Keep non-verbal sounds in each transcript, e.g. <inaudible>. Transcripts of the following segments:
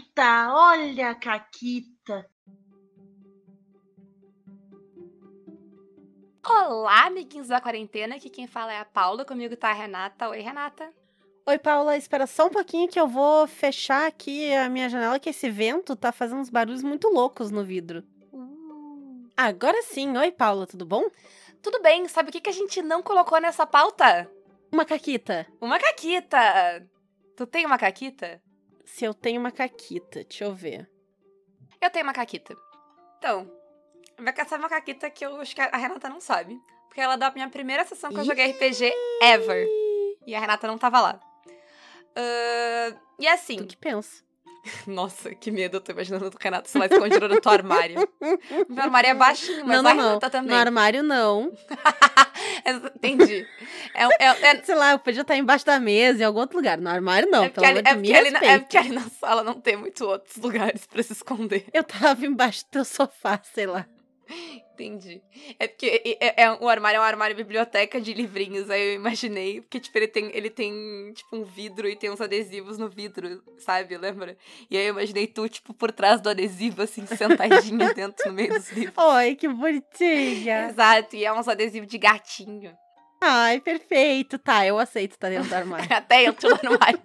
Caquita, olha a Caquita. Olá, amiguinhos da quarentena. Aqui quem fala é a Paula. Comigo tá a Renata. Oi, Renata. Oi, Paula. Espera só um pouquinho que eu vou fechar aqui a minha janela, que esse vento tá fazendo uns barulhos muito loucos no vidro. Uh. Agora sim. Oi, Paula, tudo bom? Tudo bem. Sabe o que, que a gente não colocou nessa pauta? Uma caquita. Uma caquita. Tu tem uma caquita? Se eu tenho uma caquita, deixa eu ver. Eu tenho uma caquita. Então, vai caçar uma caquita que eu acho que a Renata não sabe. Porque ela é da minha primeira sessão que eu joguei RPG ever. E a Renata não tava lá. Uh, e assim. Tu que pensa. <laughs> Nossa, que medo, eu tô imaginando o Renato, sei lá, escondido no teu armário. <laughs> Meu armário é baixinho, mas não, não, não. Renata também. No armário, não. <laughs> Entendi. É, é, é, Sei lá, eu podia estar embaixo da mesa, em algum outro lugar. No armário, não, é pelo porque, ali, é, porque ali, na- é porque ali na sala não tem muito outros lugares pra se esconder. Eu tava embaixo do teu sofá, sei lá. <laughs> Entendi. É porque é, é, o armário é um armário biblioteca de livrinhos, aí eu imaginei, porque, tipo, ele tem, ele tem, tipo, um vidro e tem uns adesivos no vidro, sabe? Lembra? E aí eu imaginei tu, tipo, por trás do adesivo, assim, <laughs> sentadinha dentro no meio dos livros. Oi, que bonitinha. Exato, e é uns adesivos de gatinho. Ai, perfeito. Tá, eu aceito estar dentro do armário. <laughs> Até eu tô no armário.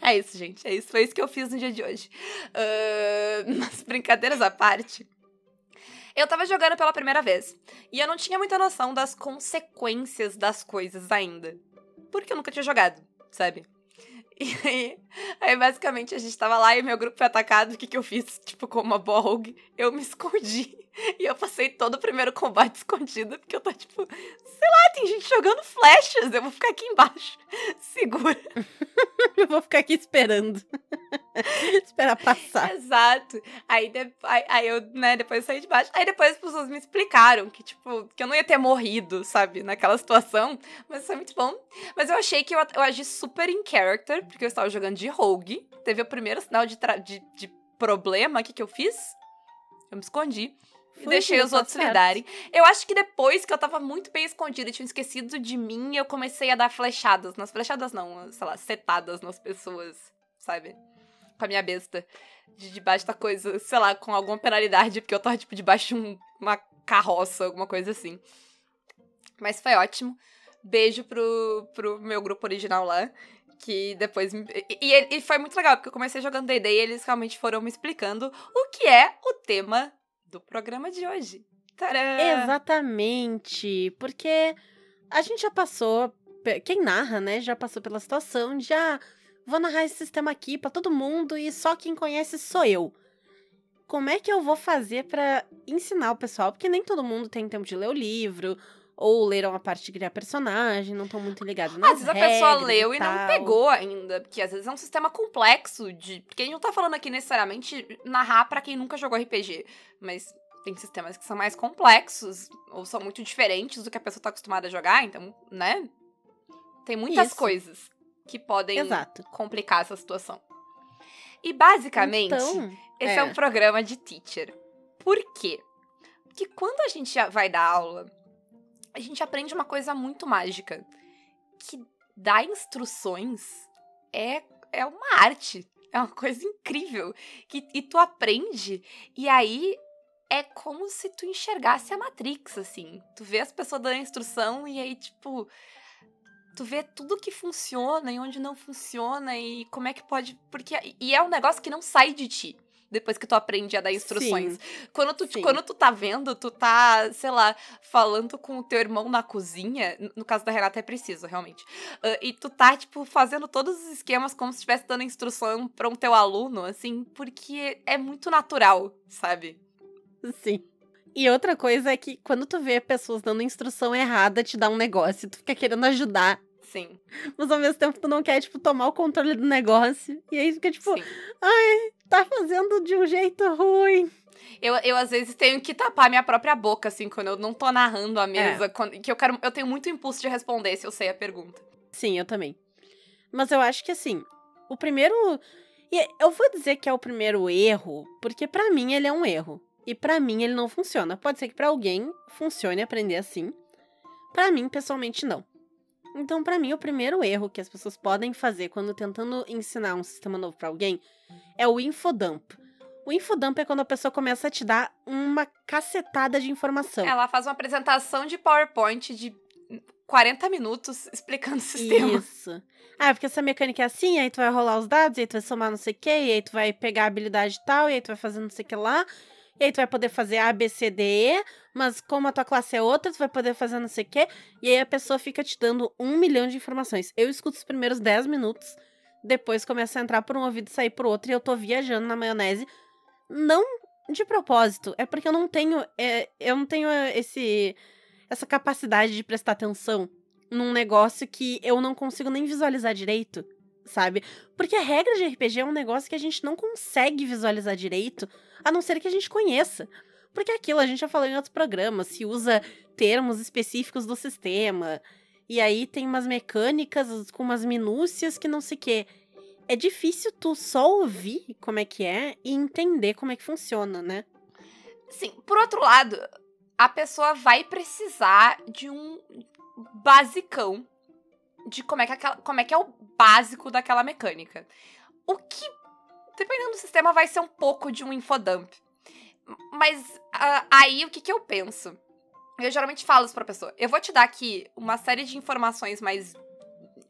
é isso, gente. É isso. Foi isso que eu fiz no dia de hoje. Ahn, mas brincadeiras à parte. Eu tava jogando pela primeira vez. E eu não tinha muita noção das consequências das coisas ainda. Porque eu nunca tinha jogado, sabe? <laughs> E aí, aí basicamente, a gente tava lá e meu grupo foi atacado. O que, que eu fiz? Tipo, como uma boa rogue, eu me escondi. <laughs> E eu passei todo o primeiro combate <laughs> escondido, porque eu tô tipo, sei lá, tem gente jogando flechas, eu vou ficar aqui embaixo, <laughs> segura. Eu vou ficar aqui esperando. Esperar passar. Exato. Aí, de- aí, aí eu, né, depois saí de baixo. Aí depois as pessoas me explicaram que, tipo, que eu não ia ter morrido, sabe, naquela situação. Mas foi muito bom. Mas eu achei que eu, eu agi super in character, porque eu estava jogando de rogue. Teve o primeiro sinal de, de, de problema. O que, que eu fiz? Eu me escondi. E Fugiu, deixei os tá outros certo. lidarem. Eu acho que depois que eu tava muito bem escondida e tinham esquecido de mim, eu comecei a dar flechadas. Nas flechadas não, sei lá, setadas nas pessoas, sabe? Com a minha besta. De debaixo da coisa, sei lá, com alguma penalidade, porque eu tava, tipo, debaixo de um- uma carroça, alguma coisa assim. Mas foi ótimo. Beijo pro, pro meu grupo original lá. Que depois. me- E, e- e foi muito legal, porque eu comecei jogando DD e eles realmente foram me explicando o que é o tema do programa de hoje. Tcharam! Exatamente. Porque a gente já passou. Quem narra, né? Já passou pela situação de ah, vou narrar esse sistema aqui pra todo mundo e só quem conhece sou eu. Como é que eu vou fazer pra ensinar o pessoal? Porque nem todo mundo tem tempo de ler o livro, ou leram a parte de criar personagem, não estão muito ligados nas Às vezes a pessoa leu e, não tal. pegou ainda, porque às vezes é um sistema complexo de. Porque a gente não tá falando aqui necessariamente narrar pra quem nunca jogou RPG, mas tem sistemas que são mais complexos ou são muito diferentes do que a pessoa tá acostumada a jogar, então, né? Tem muitas Isso. coisas que podem Exato. complicar essa situação. E basicamente, Então, esse é. é. um programa de teacher. Por quê? Porque quando a gente já vai dar aula, a gente aprende uma coisa muito mágica. Que dar instruções é, é uma arte. É uma coisa incrível. Que, e tu aprende, e aí é como se tu enxergasse a Matrix, assim. Tu vê as pessoas dando instrução e aí, tipo. Tu vê tudo que funciona e onde não funciona e como é que pode. Porque. E é um negócio que não sai de ti. Depois que tu aprende a dar instruções. Sim. Quando tu, Sim. quando tu tá vendo, tu tá, sei lá, falando com o teu irmão na cozinha. No caso da Renata é preciso, realmente. Ah, e tu tá, tipo, fazendo todos os esquemas como se estivesse dando instrução pra um teu aluno, assim, porque é muito natural, sabe? Sim. E outra coisa é que quando tu vê pessoas dando instrução errada, te dá um negócio, tu fica querendo ajudar, Sim. mas ao mesmo tempo tu não quer, tipo, tomar o controle do negócio. E aí fica, tipo, sim. Tá fazendo de um jeito ruim. Eu, eu, às vezes, tenho que tapar minha própria boca, assim, quando eu não tô narrando a mesa. quando- que eu quero. Eu tenho muito impulso de responder se eu sei a pergunta. Sim, eu também. Mas eu acho que assim, o primeiro. Eu vou dizer que é o primeiro erro, porque pra mim ele é um erro. E pra mim ele não funciona. Pode ser que pra alguém funcione aprender assim. Pra mim, pessoalmente, não. Então, pra mim, o primeiro erro que as pessoas podem fazer quando tentando ensinar um sistema novo pra alguém é o infodump. O infodump é quando a pessoa começa a te dar uma cacetada de informação. Ela faz uma apresentação de PowerPoint de 40 minutos <laughs> explicando o sistema. Isso. Ah, porque essa mecânica é assim, aí tu vai rolar os dados, aí tu vai somar não sei o que, e aí tu vai pegar a habilidade tal, e aí tu vai fazer não sei o que lá, e aí tu vai poder fazer A, B, C, D, E, mas como a tua classe é outra, tu vai poder fazer não sei o que, e aí a pessoa fica te dando um milhão de informações. Eu escuto os primeiros 10 minutos, depois começa a entrar por um ouvido e sair por outro, e eu tô viajando na maionese. Não de propósito, é porque eu não tenho. É, eu não tenho esse essa capacidade de prestar atenção num negócio que eu não consigo nem visualizar direito, sabe? Porque a regra de RPG é um negócio que a gente não consegue visualizar direito, a não ser que a gente conheça. Porque aquilo a gente já falou em outros programas, se usa termos específicos do sistema, e aí tem umas mecânicas com umas minúcias que não sei o quê. É difícil tu só ouvir como é que é e entender como é que funciona, né? Sim, por outro lado, a pessoa vai precisar de um basicão de como é que, aquela, como é, que é o básico daquela mecânica. O que, dependendo do sistema, vai ser um pouco de um infodump. Mas uh, aí o que, que eu penso? Eu geralmente falo isso pra pessoa. Eu vou te dar aqui uma série de informações mais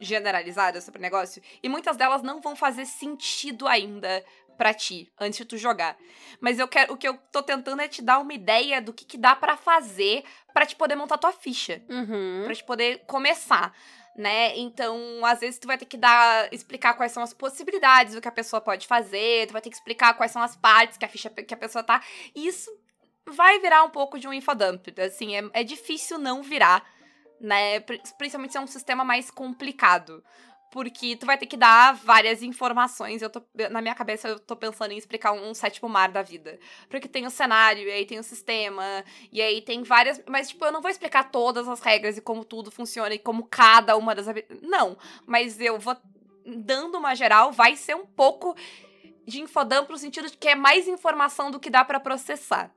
generalizadas sobre o negócio, e muitas delas não vão fazer sentido ainda para ti antes de tu jogar. Mas eu quero, o que eu tô tentando é te dar uma ideia do que, que dá para fazer para te poder montar tua ficha, uhum. para te poder começar. Né? Então, às vezes tu vai ter que dar explicar quais são as possibilidades do que a pessoa pode fazer, tu vai ter que explicar quais são as partes que a ficha que a pessoa tá. E isso vai virar um pouco de um infodump, assim, é, é difícil não virar, né? Principalmente se é um sistema mais complicado porque tu vai ter que dar várias informações. Eu tô, na minha cabeça, eu tô pensando em explicar um, um sétimo mar da vida. Porque tem o cenário, e aí tem o sistema, e aí tem várias. Mas, tipo, eu não vou explicar todas as regras e como tudo funciona e como cada uma das. Não, mas eu vou dando uma geral, vai ser um pouco de infodump no sentido de que é mais informação do que dá para processar.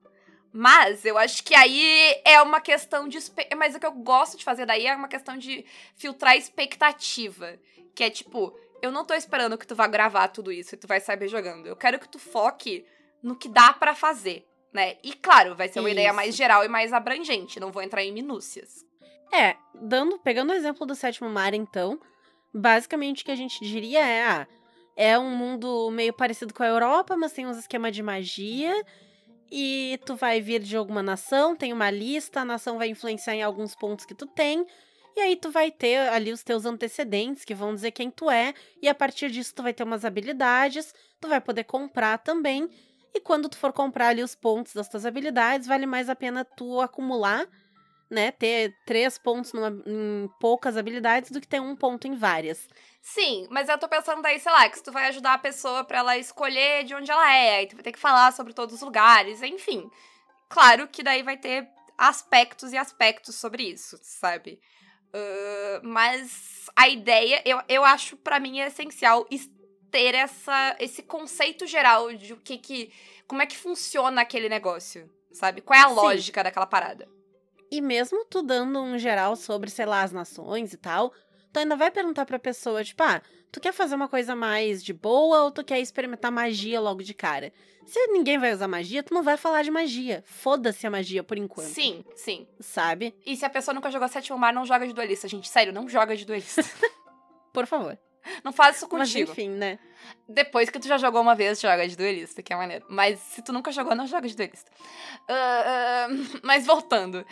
Mas eu acho que aí é uma questão de. Mas o que eu gosto de fazer daí é uma questão de filtrar expectativa. Que é tipo, eu não tô esperando que tu vá gravar tudo isso e tu vai saber jogando. Eu quero que tu foque no que dá para fazer, né? E claro, vai ser uma isso. ideia mais geral e mais abrangente. Não vou entrar em minúcias. É, dando, pegando o exemplo do sétimo mar, então, basicamente o que a gente diria é, ah, é um mundo meio parecido com a Europa, mas tem uns esquemas de magia e tu vai vir de alguma nação, tem uma lista, a nação vai influenciar em alguns pontos que tu tem, e aí tu vai ter ali os teus antecedentes que vão dizer quem tu é, e a partir disso tu vai ter umas habilidades, tu vai poder comprar também, e quando tu for comprar ali os pontos das tuas habilidades, vale mais a pena tu acumular, né, ter três pontos numa, em poucas habilidades do que ter um ponto em várias. Sim, mas eu tô pensando daí, sei lá, que tu vai ajudar a pessoa para ela escolher de onde ela é, aí tu vai ter que falar sobre todos os lugares, enfim. Claro que daí vai ter aspectos e aspectos sobre isso, sabe? Uh, mas a ideia, eu, eu acho para mim é essencial ter essa, esse conceito geral de o que que. Como é que funciona aquele negócio, sabe? Qual é a Sim. lógica daquela parada. E mesmo tu dando um geral sobre, sei lá, as nações e tal, tu ainda vai perguntar pra pessoa, tipo, ah, tu quer fazer uma coisa mais de boa ou tu quer experimentar magia logo de cara? Se ninguém vai usar magia, tu não vai falar de magia. Foda-se a magia por enquanto. Sim, sim. Sabe? E se a pessoa nunca jogou Sétimo Mar, não joga de duelista, gente. Sério, não joga de duelista. <laughs> por favor. Não faz isso contigo. Mas enfim, né? Depois que tu já jogou uma vez, joga de duelista, que é maneiro. Mas se tu nunca jogou, não joga de duelista. Uh, uh, mas voltando.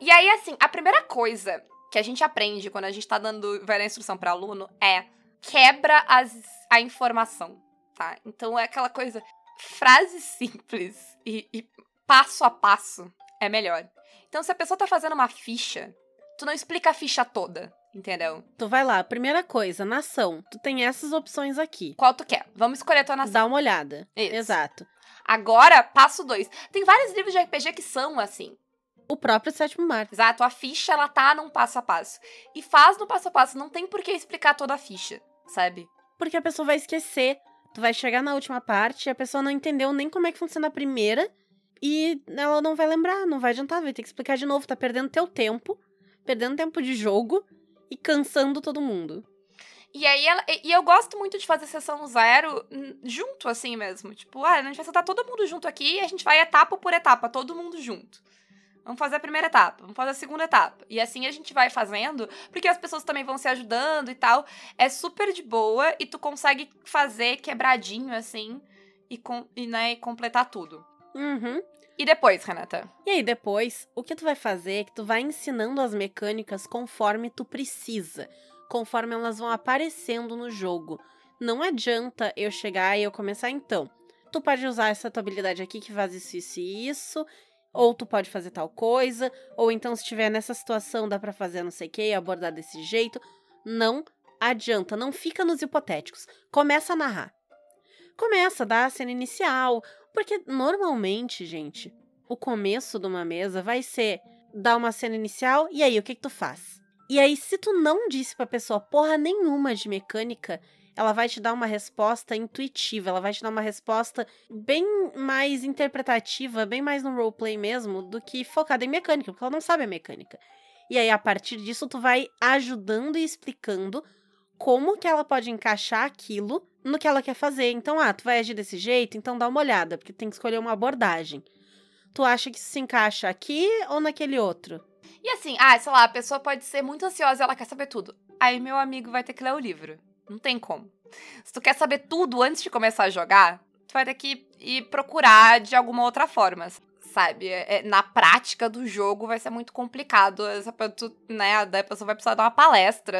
E aí, assim, a primeira coisa que a gente aprende quando a gente tá dando, vai dar instrução para aluno é quebra as, a informação, tá? Então é aquela coisa, frase simples e, e passo a passo é melhor. Então se a pessoa tá fazendo uma ficha, tu não explica a ficha toda, entendeu? Tu vai lá, primeira coisa, nação. Tu tem essas opções aqui. Qual tu quer? Vamos escolher a tua nação. Dá uma olhada. Isso. Exato. Agora, passo dois. Tem vários livros de RPG que são assim o próprio sétimo mar. Exato, a ficha ela tá num passo a passo. E faz no passo a passo, não tem por que explicar toda a ficha, sabe? Porque a pessoa vai esquecer. Tu vai chegar na última parte e a pessoa não entendeu nem como é que funciona a primeira e ela não vai lembrar, não vai adiantar, vai ter que explicar de novo, tá perdendo teu tempo, perdendo tempo de jogo e cansando todo mundo. E aí ela, e eu gosto muito de fazer sessão zero hum, junto, assim mesmo. Tipo, ah, a gente vai sentar todo mundo junto aqui e a gente vai etapa por etapa, todo mundo junto. Vamos fazer a primeira etapa, vamos fazer a segunda etapa. E assim a gente vai fazendo, porque as pessoas também vão se ajudando e tal. É super de boa e tu consegue fazer quebradinho, assim, e, com, e, né, e completar tudo. Uhum. E depois, Renata? E aí, depois, o que tu vai fazer é que tu vai ensinando as mecânicas conforme tu precisa, conforme elas vão aparecendo no jogo. Não adianta eu chegar e eu começar, então. Tu pode usar essa tua habilidade aqui que faz isso, isso e isso, ou tu pode fazer tal coisa, ou então se estiver nessa situação dá para fazer não sei o que, abordar desse jeito. Não adianta, não fica nos hipotéticos. Começa a narrar. Começa dar a cena inicial, porque normalmente, gente, o começo de uma mesa vai ser dar uma cena inicial e aí o que que tu faz? E aí se tu não disse pra pessoa porra nenhuma de mecânica, ela vai te dar uma resposta intuitiva, ela vai te dar uma resposta bem mais interpretativa, bem mais no roleplay mesmo, do que focada em mecânica, porque ela não sabe a mecânica. E aí, a partir disso, tu vai ajudando e explicando como que ela pode encaixar aquilo no que ela quer fazer. Então, ah, tu vai agir desse jeito, então dá uma olhada, porque tem que escolher uma abordagem. Tu acha que isso se encaixa aqui ou naquele outro? E assim, ah, sei lá, a pessoa pode ser muito ansiosa e ela quer saber tudo. Aí meu amigo vai ter que ler o livro. Não tem como. Se tu quer saber tudo antes de começar a jogar, tu vai ter que ir procurar de alguma outra forma sabe? É, é, na prática do jogo vai ser muito complicado. Essa, tu, né, daí a pessoa vai precisar dar uma palestra,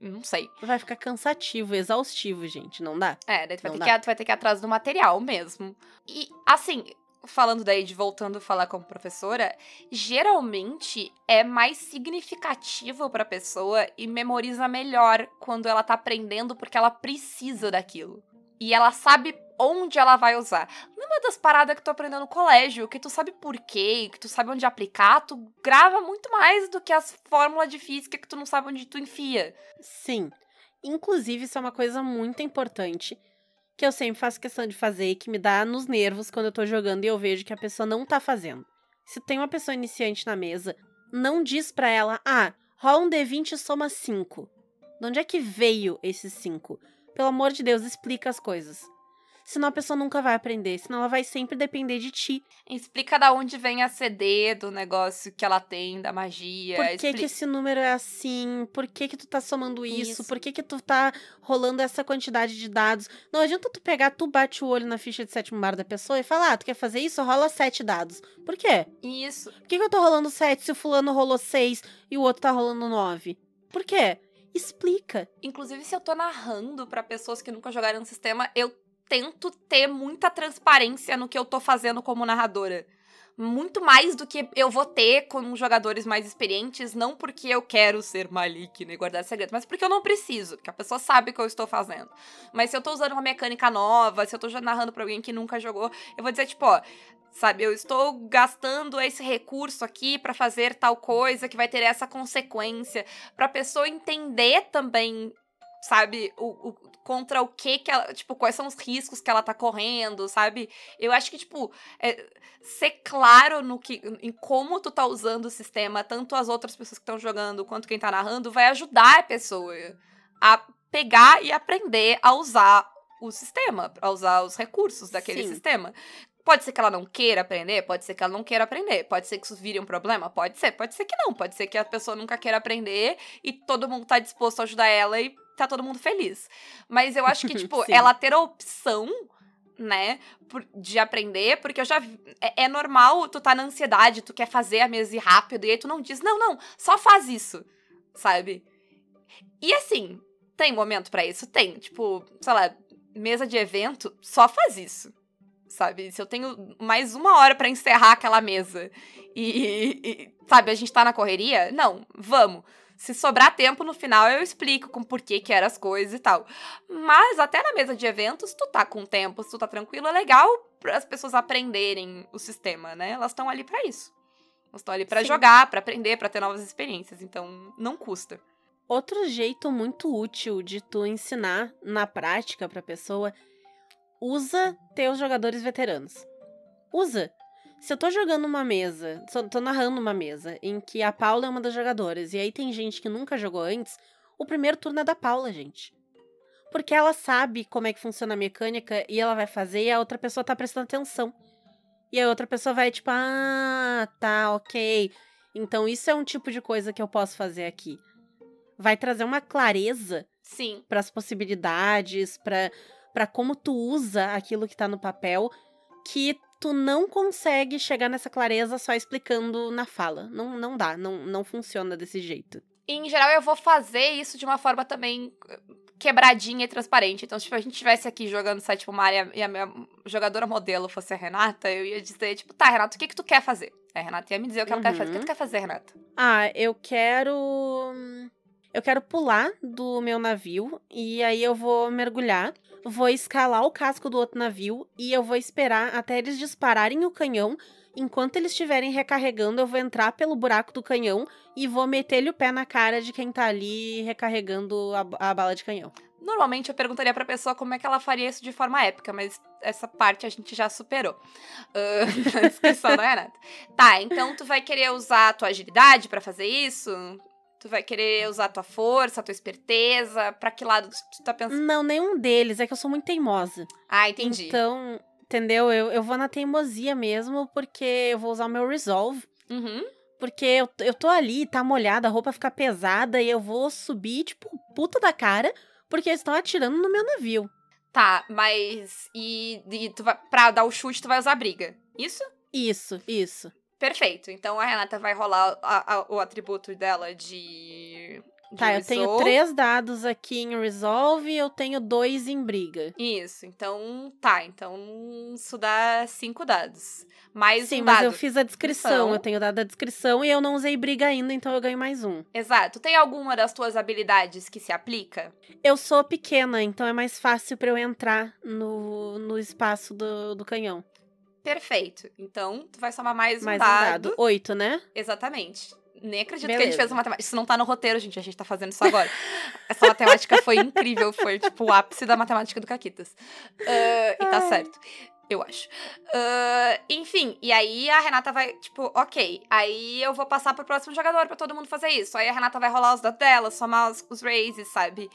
não sei. Vai ficar cansativo, exaustivo, gente, não dá? É, daí tu vai, ter que, tu vai ter que ir atrás do material mesmo. E, assim, falando daí de voltando a falar como professora, geralmente é mais significativo para a pessoa e memoriza melhor quando ela tá aprendendo porque ela precisa daquilo. E ela sabe onde ela vai usar. É das paradas que tu aprendeu no colégio, que tu sabe por quê, que tu sabe onde aplicar, tu grava muito mais do que as fórmulas de física que tu não sabe onde tu enfia. Sim. Inclusive, isso é uma coisa muito importante que eu sempre faço questão de fazer e que me dá nos nervos quando eu tô jogando e eu vejo que a pessoa não tá fazendo. Se tem uma pessoa iniciante na mesa, não diz pra ela, ah, rola um D20 e soma 5. De onde é que veio esses 5? Pelo amor de Deus, explica as coisas. Senão a pessoa nunca vai aprender, senão ela vai sempre depender de ti. Explica da onde vem a CD do negócio que ela tem, da magia. Por que, que esse número é assim? Por que que tu tá somando isso? isso? Por que que tu tá rolando essa quantidade de dados? Não adianta tu pegar, tu bate o olho na ficha de sétimo mar da pessoa e falar, ah, tu quer fazer isso? Rola sete dados. Por quê? Isso. Por que que eu tô rolando sete se o fulano rolou seis e o outro tá rolando nove? Por quê? explica. Inclusive, se eu tô narrando para pessoas que nunca jogaram no sistema, eu tento ter muita transparência no que eu tô fazendo como narradora. Muito mais do que eu vou ter com jogadores mais experientes, não porque eu quero ser maligna e guardar segredo, mas porque eu não preciso, que a pessoa sabe o que eu estou fazendo. Mas se eu tô usando uma mecânica nova, se eu tô narrando pra alguém que nunca jogou, eu vou dizer, tipo, ó, sabe, eu estou gastando esse recurso aqui para fazer tal coisa que vai ter essa consequência, pra pessoa entender também sabe, o, o, contra o que que ela, tipo, quais são os riscos que ela tá correndo, sabe? Eu acho que, tipo, é, ser claro no que, em como tu tá usando o sistema, tanto as outras pessoas que estão jogando quanto quem tá narrando, vai ajudar a pessoa a pegar e aprender a usar o sistema, a usar os recursos daquele Sim. sistema. Pode ser que ela não queira aprender, pode ser que ela não queira aprender, pode ser que isso vire um problema, pode ser, pode ser que não, pode ser que a pessoa nunca queira aprender e todo mundo tá disposto a ajudar ela e tá todo mundo feliz. Mas eu acho que, tipo, <laughs> ela ter a opção né, de aprender, porque eu já é, é, normal tu tá na ansiedade, tu quer fazer a mesa rápido e aí tu não diz, não, não, só faz isso, sabe? E assim, tem momento para isso? Tem, tipo, sei lá, mesa de evento, só faz isso. Sabe? Se eu tenho mais uma hora para encerrar aquela mesa e, e, sabe, a gente tá na correria, não, vamos. Se sobrar tempo no final, eu explico com por que que eram as coisas e tal. Mas até na mesa de eventos, tu tá com tempo, se tu tá tranquilo, é legal as pessoas aprenderem o sistema, né? Elas estão ali para isso. Elas estão ali para jogar, para aprender, para ter novas experiências, então não custa. Outro jeito muito útil de tu ensinar na prática pra pessoa, usa teus jogadores veteranos. Usa. Se eu tô jogando uma mesa, tô, narrando uma mesa, em que a Paula é uma das jogadoras, e aí tem gente que nunca jogou antes, o primeiro turno é da Paula, gente. Porque ela sabe como é que funciona a mecânica e ela vai fazer e a outra pessoa tá prestando atenção. E a outra pessoa vai tipo, ah, tá, ok. Então isso é um tipo de coisa que eu posso fazer aqui. Vai trazer uma clareza Sim. para as possibilidades, para para como tu usa aquilo que tá no papel, que tu não consegue chegar nessa clareza só explicando na fala. Não, não dá, não, não funciona desse jeito. E, em geral, eu vou fazer isso de uma forma também eh, quebradinha e transparente. Então, tipo, a gente estivesse aqui jogando sétimo mar e a, e a minha jogadora modelo fosse a Renata, eu ia dizer, tipo, tá, Renata, o que que tu quer fazer? A Renata ia me dizer o que ela quer fazer. O que Uhum. tu quer fazer, Renata? Ah, eu quero. Eu quero pular do meu navio e aí eu vou mergulhar, vou escalar o casco do outro navio e eu vou esperar até eles dispararem o canhão. Enquanto eles estiverem recarregando, eu vou entrar pelo buraco do canhão e vou meter-lhe o pé na cara de quem tá ali recarregando a, a bala de canhão. Normalmente eu perguntaria pra pessoa como é que ela faria isso de forma épica, mas essa parte a gente já superou ah, <laughs> na descrição da Renata. Tá, então tu vai querer usar a tua agilidade pra fazer isso? Tu vai querer usar a tua força, a tua esperteza? Pra que lado tu tá pensando? Não, nenhum deles, é que eu sou muito teimosa. Ah, entendi. Então, entendeu? Eu, eu vou na teimosia mesmo, porque eu vou usar o meu resolve. Uhum. Porque eu, eu tô ali, tá molhada, a roupa fica pesada e eu vou subir, tipo, puta da cara, porque eles estão atirando no meu navio. Tá, mas. E, e tu vai, pra dar o chute, tu vai usar a briga. Isso? Isso, isso. Perfeito. Então a Renata vai rolar a- a- o atributo dela de. de Tá, eu tenho Resolve. três dados aqui em resolve e eu tenho dois em briga. Isso, então tá. Então isso dá cinco dados. Mais Sim, um mas dado. eu fiz a descrição, Descrição. eu tenho dado a descrição e eu não usei briga ainda, então eu ganho mais um. Exato. Tem alguma das tuas habilidades que se aplica? Eu sou pequena, então é mais fácil pra eu entrar no, no espaço do, do canhão. Perfeito. Então, tu vai somar mais um Mais um dado. Oito, né? Exatamente. Nem acredito que a gente Beleza. fez uma matemática. Isso não tá no roteiro, gente. A gente tá fazendo isso agora. <laughs> Essa matemática foi incrível. Foi, tipo, o ápice da matemática do Caquitas. Ah, e tá certo. Eu acho. Ah, enfim, e aí a Renata vai, tipo, ok. Aí eu vou passar pro próximo jogador pra todo mundo fazer isso. Aí a Renata vai rolar os dados dela, somar os, os raises, sabe?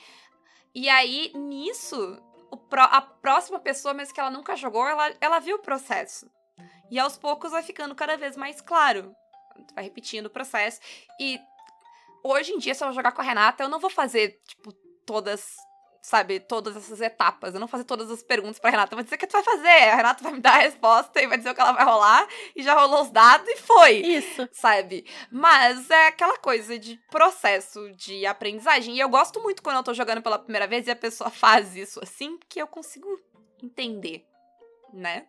E aí, nisso, a próxima pessoa, mesmo que ela nunca jogou, ela, ela viu o processo. E aos poucos vai ficando cada vez mais claro. Vai repetindo o processo. E hoje em dia, se eu jogar com a Renata, eu não vou fazer, tipo, todas, sabe, todas essas etapas. Eu não fazer todas as perguntas pra Renata. Eu vou dizer o que tu vai fazer. A Renata vai me dar a resposta e vai dizer o que ela vai rolar. E já rolou os dados e foi Isso. sabe? Mas é aquela coisa de processo de aprendizagem. E eu gosto muito quando eu tô jogando pela primeira vez e a pessoa faz isso assim, que eu consigo entender, né?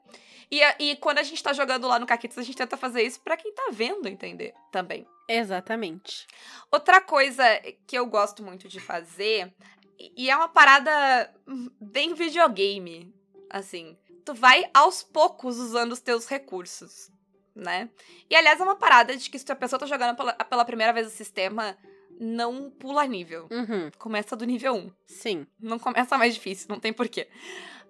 E, e quando a gente tá jogando lá no Caquitas, a gente tenta fazer isso pra quem tá vendo entender também. Exatamente. Outra coisa que eu gosto muito de fazer, e é uma parada bem videogame, assim. Tu vai aos poucos usando os teus recursos, né? E aliás, é uma parada de que se a pessoa tá jogando pela, pela primeira vez o sistema, não pula nível. Uhum. Começa do nível 1. Sim. Não começa mais difícil, não tem porquê.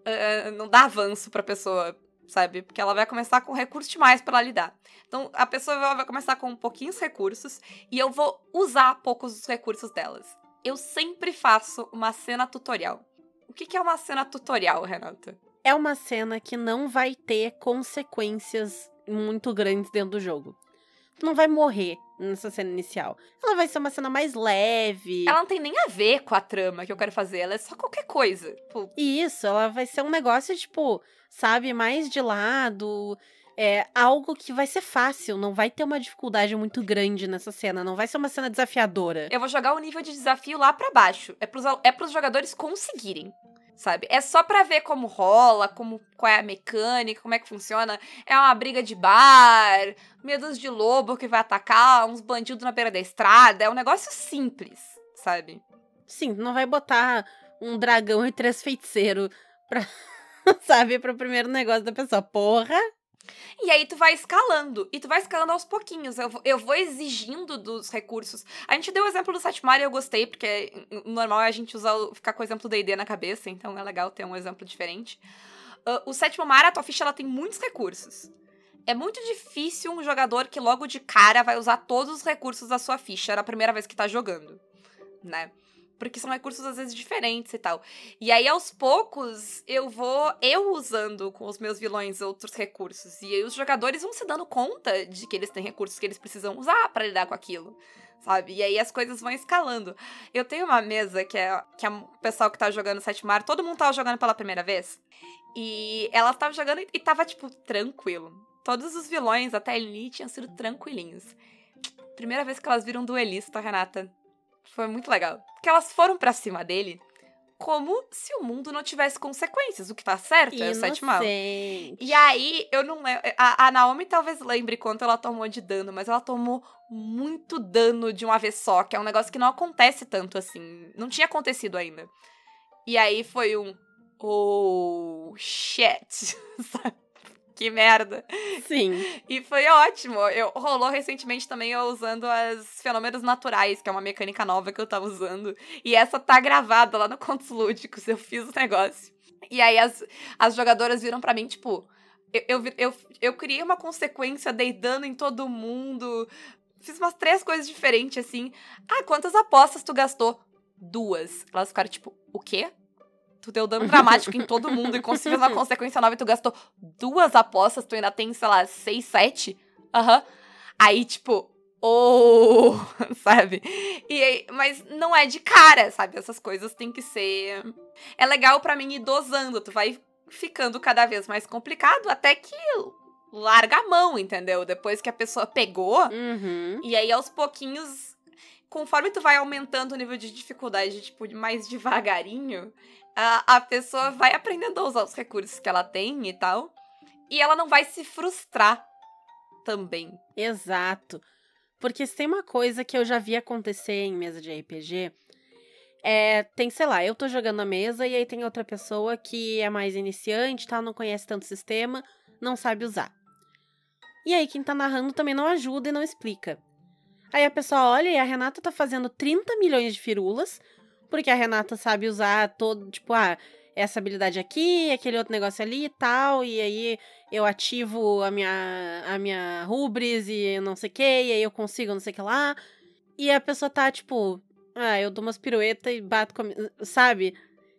Ah, não dá avanço pra pessoa, sabe? Porque ela vai começar com recursos demais pra ela lidar. Então, a pessoa vai vai começar com pouquinhos recursos e eu vou usar poucos dos recursos delas. Eu sempre faço uma cena tutorial. O que, que é uma cena tutorial, Renata? É uma cena que não vai ter consequências muito grandes dentro do jogo. Tu não vai morrer nessa cena inicial. Ela vai ser uma cena mais leve. Ela não tem nem a ver com a trama que eu quero fazer, ela é só qualquer coisa. Tipo, E isso, ela vai ser um negócio, tipo, sabe, mais de lado. É algo que vai ser fácil, não vai ter uma dificuldade muito grande nessa cena, não vai ser uma cena desafiadora. eu vou jogar o nível de desafio lá pra baixo. É pros, é pros jogadores conseguirem. Sabe? É só pra ver como rola, como qual é a mecânica, como é que funciona. É uma briga de bar, medos de lobo que vai atacar, uns bandidos na beira da estrada. É um negócio simples, sabe? Sim, não vai botar um dragão e três feiticeiros pra, <laughs> sabe, pro primeiro negócio da pessoa. Porra! E aí tu vai escalando. E tu vai escalando aos pouquinhos. Eu, eu vou exigindo dos recursos. A gente deu o exemplo do Satmar e eu gostei, porque normal é a gente usar, ficar com o exemplo da ID na cabeça, então é legal ter um exemplo diferente. Ah, o sétimo mar, a tua ficha ela tem muitos recursos. É muito difícil um jogador que logo de cara vai usar todos os recursos da sua ficha na primeira vez que tá jogando, né? Porque são recursos às vezes diferentes e tal. E aí, aos poucos, eu vou eu usando com os meus vilões outros recursos. E aí os jogadores vão se dando conta de que eles têm recursos que eles precisam usar para lidar com aquilo. Sabe? E aí as coisas vão escalando. Eu tenho uma mesa que é, que é o pessoal que tá jogando Sete Mar, todo mundo tava jogando pela primeira vez. E ela tava jogando e tava, tipo, tranquilo. Todos os vilões até ali tinham sido tranquilinhos. Primeira vez que elas viram um duelista, Renata. Foi muito legal. Porque elas foram para cima dele como se o mundo não tivesse consequências. O que tá certo é o Sete Mal. E aí, eu não lembro. A, a, Naomi talvez lembre quanto ela tomou de dano, mas ela tomou muito dano de uma vez só, que é um negócio que não acontece tanto assim. Não tinha acontecido ainda. E aí foi um. Oh, shit. <laughs> que merda. Sim. E foi ótimo. Eu, rolou recentemente também eu usando as fenômenos naturais, que é uma mecânica nova que eu tava usando. E essa tá gravada lá no Contos Lúdicos. Eu fiz o negócio. E aí as, as jogadoras viram para mim, tipo. Eu, eu, eu, eu criei uma consequência, dei dano em todo mundo. Fiz umas três coisas diferentes, assim. Ah, quantas apostas tu gastou? Duas. Elas ficaram tipo, o quê? Tu deu dano dramático em todo mundo e conseguiu uma consequência nova e tu gastou duas apostas, tu ainda tem, sei lá, seis, sete. Aham. Uhum. Aí, tipo, ou, <laughs> oh, sabe? E mas não é de cara, sabe? Essas coisas tem que ser. É legal para mim ir dosando, tu vai ficando cada vez mais complicado até que larga a mão, entendeu? Depois que a pessoa pegou. Uhum. E aí aos pouquinhos, conforme tu vai aumentando o nível de dificuldade, tipo, mais devagarinho, a, a pessoa vai aprendendo a usar os recursos que ela tem e tal. E ela não vai se frustrar também. Exato. Porque se tem uma coisa que eu já vi acontecer em mesa de RPG, é, tem, sei lá, eu tô jogando a mesa e aí tem outra pessoa que é mais iniciante, tal, não conhece tanto o sistema, não sabe usar. E aí quem tá narrando também não ajuda e não explica. Aí a pessoa olha e a Renata tá fazendo 30 milhões de firulas, porque a Renata sabe usar todo, tipo, ah, essa habilidade aqui, aquele outro negócio ali e tal, e aí eu ativo a minha, a minha rubris e não sei o que, e aí eu consigo não sei o que lá. E a pessoa tá, tipo, ah, eu dou umas piruetas e bato com a, sabe?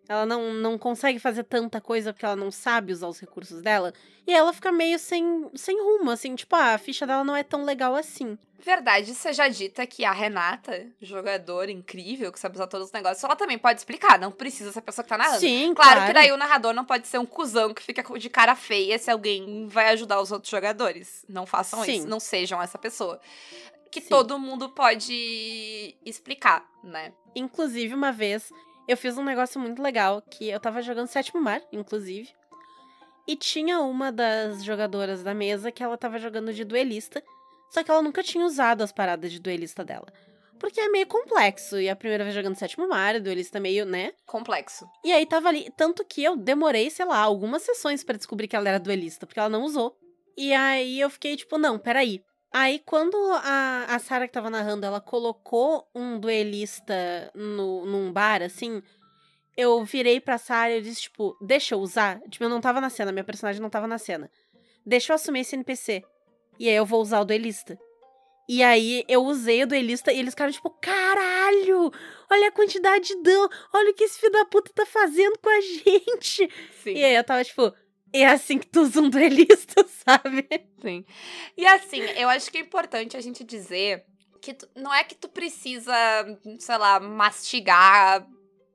Ela não, não consegue fazer tanta coisa porque ela não sabe usar os recursos dela. E ela fica meio sem, sem rumo, assim, tipo, ah, a ficha dela não é tão legal assim. Verdade seja dita que a Renata, jogadora incrível, que sabe usar todos os negócios, ela também pode explicar, não precisa ser a pessoa que tá narrando. Sim, claro. Claro que daí o narrador não pode ser um cuzão que fica de cara feia se alguém vai ajudar os outros jogadores. Não façam Sim. isso, não sejam essa pessoa. Que Sim. todo mundo pode explicar, né? Inclusive, uma vez, eu fiz um negócio muito legal, que eu tava jogando Sétimo Mar, inclusive. E tinha uma das jogadoras da mesa que ela tava jogando de duelista, só que ela nunca tinha usado as paradas de duelista dela. Porque é meio complexo, e a primeira vez jogando Sétimo Mar, o duelista meio, né? Complexo. E aí tava ali, tanto que eu demorei, sei lá, algumas sessões pra descobrir que ela era duelista, porque ela não usou. E aí eu fiquei tipo, não, peraí. Aí quando a, a Sarah que tava narrando, ela colocou um duelista no, num bar, assim, eu virei pra Sarah e disse, tipo, deixa eu usar. Tipo, eu não tava na cena, minha personagem não tava na cena. Deixa eu assumir esse NPC. E aí eu vou usar o duelista. E aí eu usei o duelista e eles ficaram tipo, caralho! Olha a quantidade de dano! Olha o que esse filho da puta tá fazendo com a <laughs> gente! Sim. E aí eu tava tipo, é assim que tu um duelista, <laughs> sabe? Sim. E assim, eu acho que é importante a gente dizer que tu, não é que tu precisa, sei lá, mastigar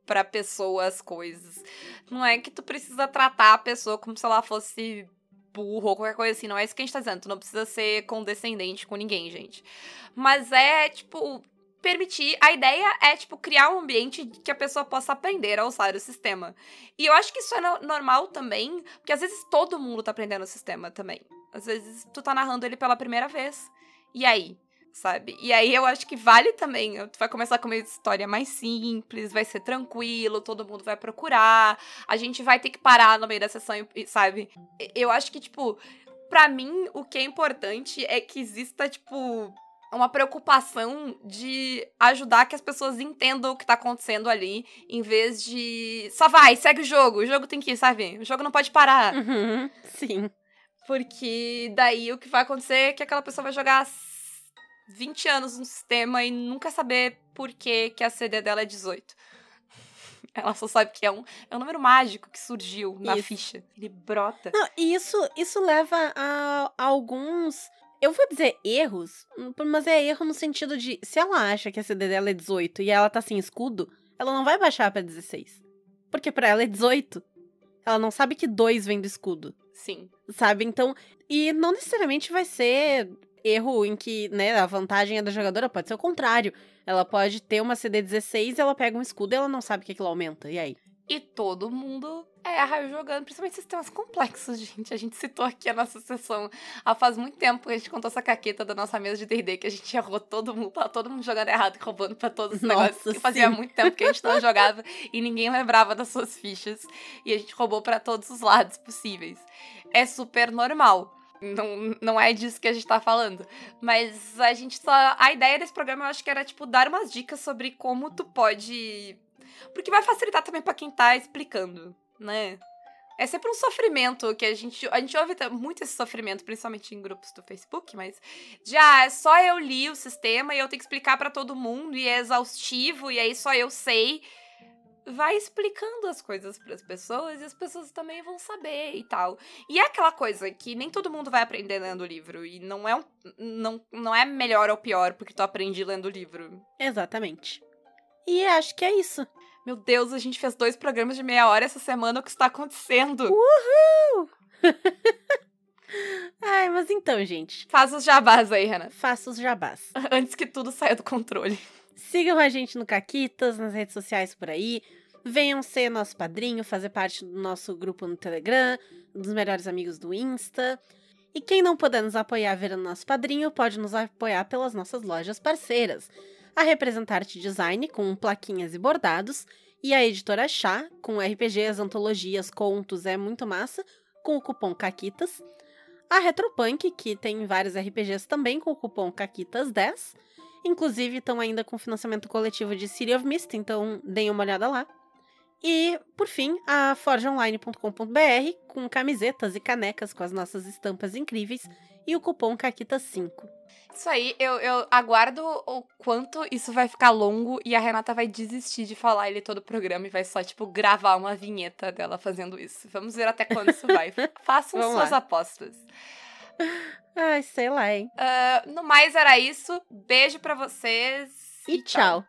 pra pessoa as coisas. Não é que tu precisa tratar a pessoa como se ela fosse burro ou qualquer coisa assim. Não é isso que a gente tá dizendo. Tu não precisa ser condescendente com ninguém, gente. Mas é, tipo, permitir. A ideia é, tipo, criar um ambiente que a pessoa possa aprender a usar o sistema. E eu acho que isso é no normal também, porque às vezes todo mundo tá aprendendo o sistema também. Às vezes tu tá narrando ele pela primeira vez. E aí? Sabe? E aí eu acho que vale também. Tu vai começar com uma história mais simples, vai ser tranquilo, todo mundo vai procurar. A gente vai ter que parar no meio da sessão, sabe? Eu acho que, tipo, pra mim, o que é importante é que exista, tipo, uma preocupação de ajudar que as pessoas entendam o que tá acontecendo ali, em vez de só vai, segue o jogo, o jogo tem que ir, sabe? O jogo não pode parar. Uhum, sim. Porque daí o que vai acontecer é que aquela pessoa vai jogar 20 anos no sistema e nunca saber por que, que a CD dela é 18. <laughs> Ela só sabe que é um, é um número mágico que surgiu na Isso. ficha. Ele brota. Não, e isso, isso leva a, a alguns. Eu vou dizer erros, mas é erro no sentido de se ela acha que a CD dela é 18 e ela tá sem escudo, ela não vai baixar pra 16. Porque pra ela é 18. Ela não sabe que 2 vem do escudo, Sim. sabe? Então, e não necessariamente vai ser erro em que, né, a vantagem é da jogadora, pode ser o contrário. Ela pode ter uma CD 16 e ela pega um escudo e ela não sabe que aquilo aumenta. E aí? E todo mundo erra jogando, principalmente sistemas complexos, gente. A gente citou aqui a nossa sessão. Há faz muito tempo que a gente contou essa caqueta da nossa mesa de D&D, que a gente errou todo mundo, tava todo mundo jogando errado e roubando pra todos os Nossa, negócios. Que fazia sim. muito tempo que a gente não jogava e ninguém lembrava das suas fichas. E a gente roubou pra todos os lados possíveis. É super normal. Não, não é disso que a gente tá falando. Mas a gente só. A ideia desse programa eu acho que era, tipo, dar umas dicas sobre como tu pode. Porque vai facilitar também pra quem tá explicando, né? É sempre um sofrimento que a gente. A gente ouve muito esse sofrimento, principalmente em grupos do Facebook, mas. Já, é só eu li o sistema e eu tenho que explicar pra todo mundo, e é exaustivo, e aí só eu sei vai explicando as coisas para as pessoas e as pessoas também vão saber e tal. E é aquela coisa que nem todo mundo vai aprender lendo o livro e não é um, não, não é melhor ou pior porque tu aprende lendo o livro. Exatamente. E acho que é isso. Meu Deus, a gente fez dois programas de meia hora essa semana, o que está acontecendo? <laughs> Ai, mas então, gente, Faz os jabás aí, Renan, faça os jabás. <laughs> antes que tudo saia do controle. Sigam a gente no Caquitas, nas redes sociais por aí. Venham ser nosso padrinho, fazer parte do nosso grupo no Telegram, dos melhores amigos do Insta. E quem não puder nos apoiar virando nosso padrinho, pode nos apoiar pelas nossas lojas parceiras. A Representarte Design, com plaquinhas e bordados, e a Editora Chá, com RPGs, antologias, contos, é muito massa, com o cupom CAQUITAS. A Retropunk, que tem vários RPGs também com o cupom CAQUITAS10. Inclusive, estão ainda com financiamento coletivo de City of Mist, então deem uma olhada lá. E, por fim, a forgeonline.com.br, com camisetas e canecas com as nossas estampas incríveis e o cupom CAQUITA5. Isso aí, eu, eu aguardo o quanto isso vai ficar longo e a Renata vai desistir de falar ele todo o programa e vai só, tipo, gravar uma vinheta dela fazendo isso. Vamos ver até quando isso vai. <laughs> Façam Vamos suas lá. apostas. Ai, sei lá, hein? Ah, no mais, era isso. Beijo pra vocês. E tchau.